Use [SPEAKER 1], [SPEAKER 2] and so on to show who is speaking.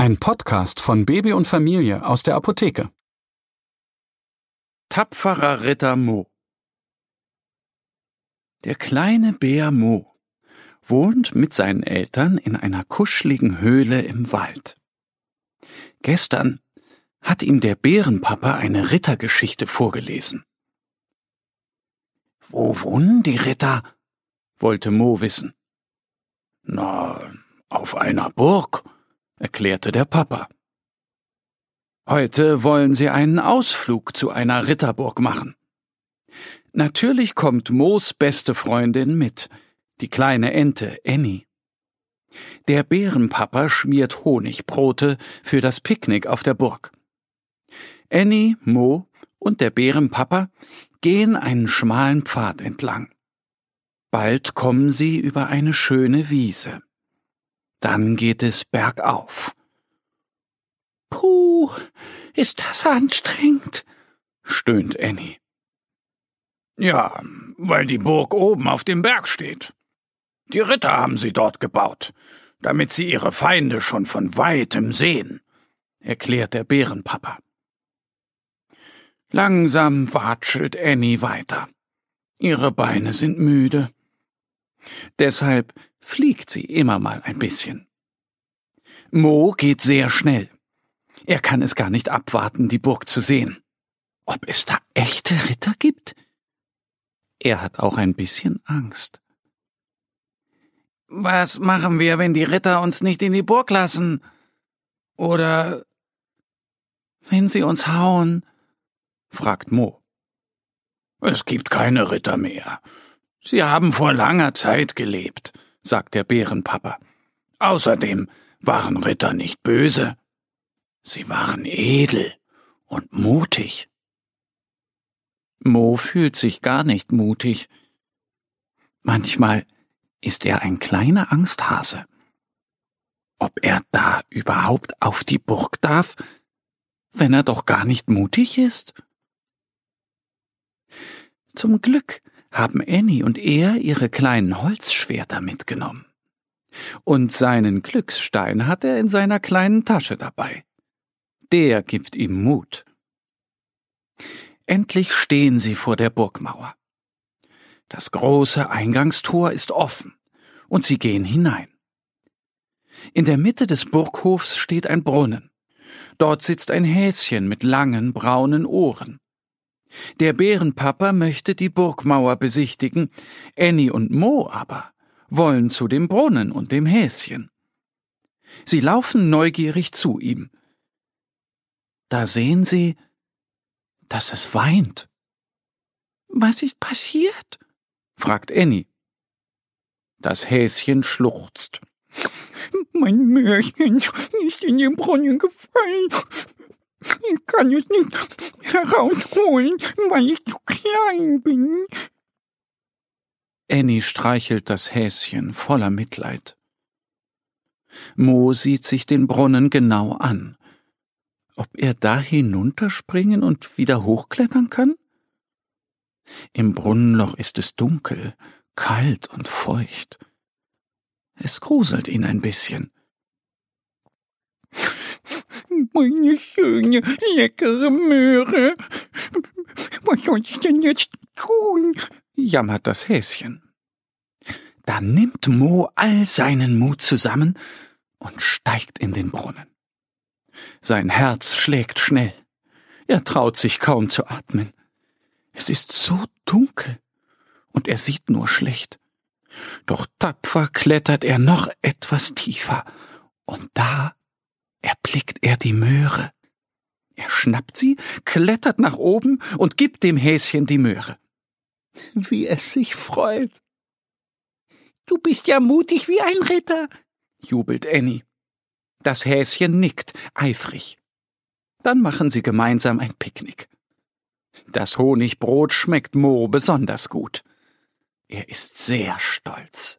[SPEAKER 1] Ein Podcast von Baby und Familie aus der Apotheke.
[SPEAKER 2] Tapferer Ritter Mo Der kleine Bär Mo wohnt mit seinen Eltern in einer kuscheligen Höhle im Wald. Gestern hat ihm der Bärenpapa eine Rittergeschichte vorgelesen. Wo wohnen die Ritter? wollte Mo wissen. Na, auf einer Burg, erklärte der Papa. Heute wollen sie einen Ausflug zu einer Ritterburg machen. Natürlich kommt Moos beste Freundin mit, die kleine Ente Annie. Der Bärenpapa schmiert Honigbrote für das Picknick auf der Burg. Annie, Mo und der Bärenpapa gehen einen schmalen Pfad entlang. Bald kommen sie über eine schöne Wiese. Dann geht es bergauf. Puh, ist das anstrengend, stöhnt Annie. Ja, weil die Burg oben auf dem Berg steht. Die Ritter haben sie dort gebaut, damit sie ihre Feinde schon von weitem sehen, erklärt der Bärenpapa. Langsam watschelt Annie weiter. Ihre Beine sind müde. Deshalb fliegt sie immer mal ein bisschen. Mo geht sehr schnell. Er kann es gar nicht abwarten, die Burg zu sehen. Ob es da echte Ritter gibt? Er hat auch ein bisschen Angst. Was machen wir, wenn die Ritter uns nicht in die Burg lassen? Oder wenn sie uns hauen? fragt Mo. Es gibt keine Ritter mehr. Sie haben vor langer Zeit gelebt, sagt der Bärenpapa. Außerdem waren Ritter nicht böse. Sie waren edel und mutig. Mo fühlt sich gar nicht mutig. Manchmal ist er ein kleiner Angsthase. Ob er da überhaupt auf die Burg darf, wenn er doch gar nicht mutig ist? Zum Glück haben Annie und er ihre kleinen Holzschwerter mitgenommen. Und seinen Glücksstein hat er in seiner kleinen Tasche dabei. Der gibt ihm Mut. Endlich stehen sie vor der Burgmauer. Das große Eingangstor ist offen, und sie gehen hinein. In der Mitte des Burghofs steht ein Brunnen. Dort sitzt ein Häschen mit langen braunen Ohren. Der Bärenpapa möchte die Burgmauer besichtigen, Annie und Mo aber wollen zu dem Brunnen und dem Häschen. Sie laufen neugierig zu ihm. Da sehen sie, dass es weint. Was ist passiert? fragt Annie. Das Häschen schluchzt. Mein Märchen ist in den Brunnen gefallen. Ich kann es nicht herausholen, weil ich zu klein bin. Annie streichelt das Häschen voller Mitleid. Mo sieht sich den Brunnen genau an. Ob er da hinunterspringen und wieder hochklettern kann? Im Brunnenloch ist es dunkel, kalt und feucht. Es gruselt ihn ein bisschen. Meine schöne, leckere Möhre. Was soll ich denn jetzt tun? jammert das Häschen. Da nimmt Mo all seinen Mut zusammen und steigt in den Brunnen. Sein Herz schlägt schnell. Er traut sich kaum zu atmen. Es ist so dunkel und er sieht nur schlecht. Doch tapfer klettert er noch etwas tiefer und da erblickt er die Möhre. Er schnappt sie, klettert nach oben und gibt dem Häschen die Möhre wie es sich freut. Du bist ja mutig wie ein Ritter,
[SPEAKER 3] jubelt Annie. Das Häschen nickt, eifrig. Dann machen sie gemeinsam ein Picknick. Das Honigbrot schmeckt Mo besonders gut. Er ist sehr stolz.